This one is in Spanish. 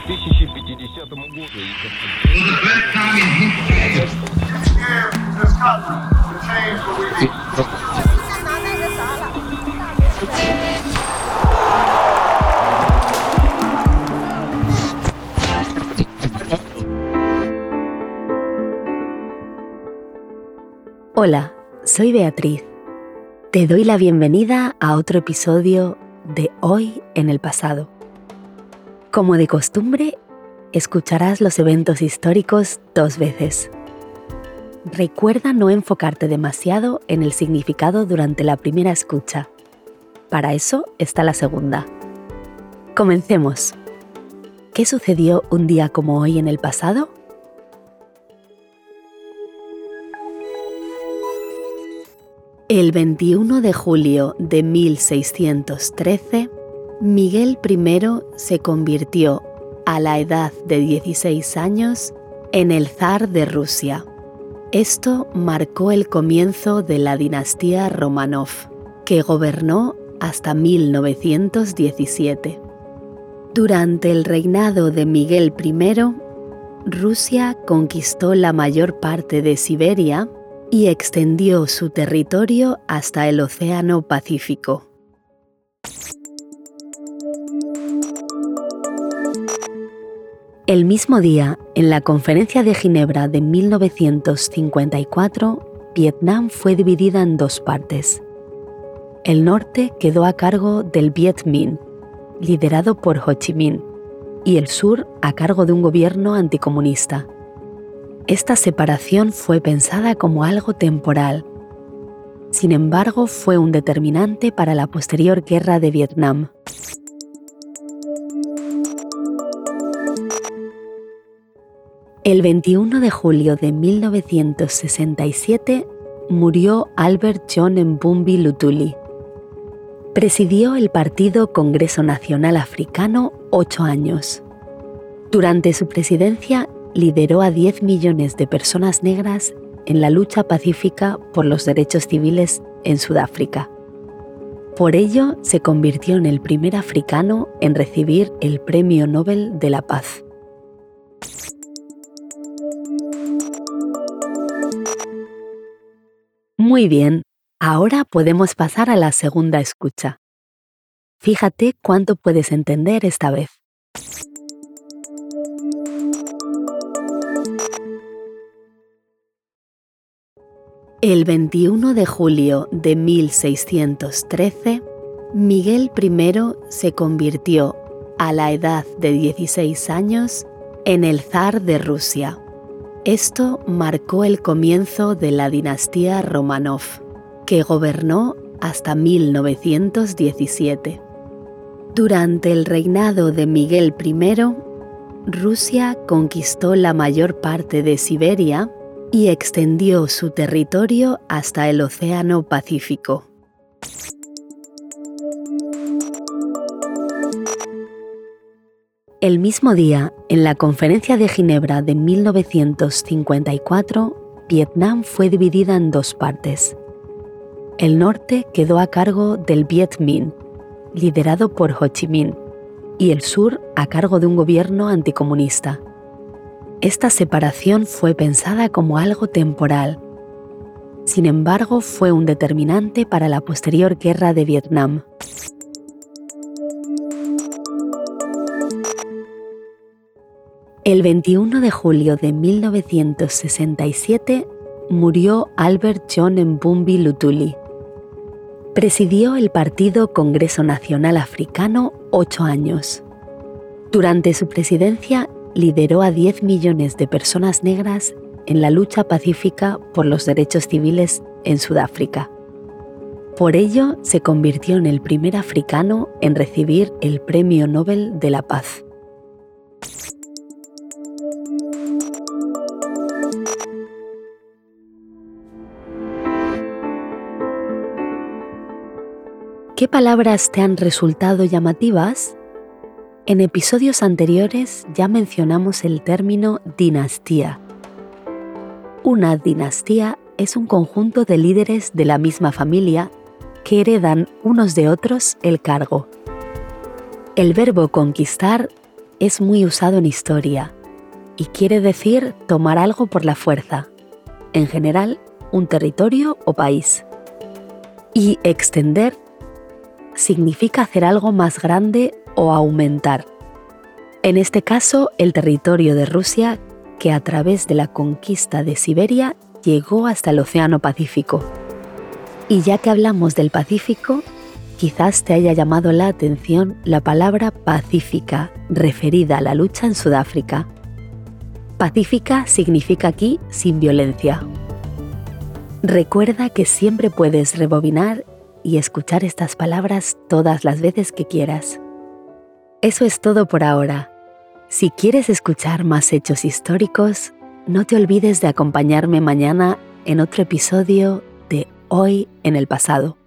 2050 году. Hola, soy Beatriz. Te doy la bienvenida a otro episodio de Hoy en el pasado. como de costumbre, escucharás los eventos históricos dos veces. Recuerda no enfocarte demasiado en el significado durante la primera escucha. Para eso está la segunda. Comencemos. ¿Qué sucedió un día como hoy en el pasado? El 21 de julio de 1613, Miguel I se convirtió, a la edad de 16 años, en el zar de Rusia. Esto marcó el comienzo de la dinastía Romanov, que gobernó hasta 1917. Durante el reinado de Miguel I, Rusia conquistó la mayor parte de Siberia y extendió su territorio hasta el Océano Pacífico. El mismo día, en la Conferencia de Ginebra de 1954, Vietnam fue dividida en dos partes. El norte quedó a cargo del Viet Minh, liderado por Ho Chi Minh, y el sur a cargo de un gobierno anticomunista. Esta separación fue pensada como algo temporal. Sin embargo, fue un determinante para la posterior guerra de Vietnam. El 21 de julio de 1967 murió Albert John Mbumbi Lutuli. Presidió el Partido Congreso Nacional Africano ocho años. Durante su presidencia lideró a 10 millones de personas negras en la lucha pacífica por los derechos civiles en Sudáfrica. Por ello, se convirtió en el primer africano en recibir el Premio Nobel de la Paz. Muy bien, ahora podemos pasar a la segunda escucha. Fíjate cuánto puedes entender esta vez. El 21 de julio de 1613, Miguel I se convirtió, a la edad de 16 años, en el zar de Rusia. Esto marcó el comienzo de la dinastía Romanov, que gobernó hasta 1917. Durante el reinado de Miguel I, Rusia conquistó la mayor parte de Siberia y extendió su territorio hasta el Océano Pacífico. El mismo día, en la Conferencia de Ginebra de 1954, Vietnam fue dividida en dos partes. El norte quedó a cargo del Viet Minh, liderado por Ho Chi Minh, y el sur a cargo de un gobierno anticomunista. Esta separación fue pensada como algo temporal. Sin embargo, fue un determinante para la posterior guerra de Vietnam. El 21 de julio de 1967 murió Albert John Mbumbi Lutuli. Presidió el Partido Congreso Nacional Africano ocho años. Durante su presidencia lideró a 10 millones de personas negras en la lucha pacífica por los derechos civiles en Sudáfrica. Por ello, se convirtió en el primer africano en recibir el Premio Nobel de la Paz. ¿Qué palabras te han resultado llamativas? En episodios anteriores ya mencionamos el término dinastía. Una dinastía es un conjunto de líderes de la misma familia que heredan unos de otros el cargo. El verbo conquistar es muy usado en historia y quiere decir tomar algo por la fuerza, en general un territorio o país. Y extender significa hacer algo más grande o aumentar. En este caso, el territorio de Rusia que a través de la conquista de Siberia llegó hasta el Océano Pacífico. Y ya que hablamos del Pacífico, quizás te haya llamado la atención la palabra pacífica referida a la lucha en Sudáfrica. Pacífica significa aquí sin violencia. Recuerda que siempre puedes rebobinar y escuchar estas palabras todas las veces que quieras. Eso es todo por ahora. Si quieres escuchar más hechos históricos, no te olvides de acompañarme mañana en otro episodio de Hoy en el pasado.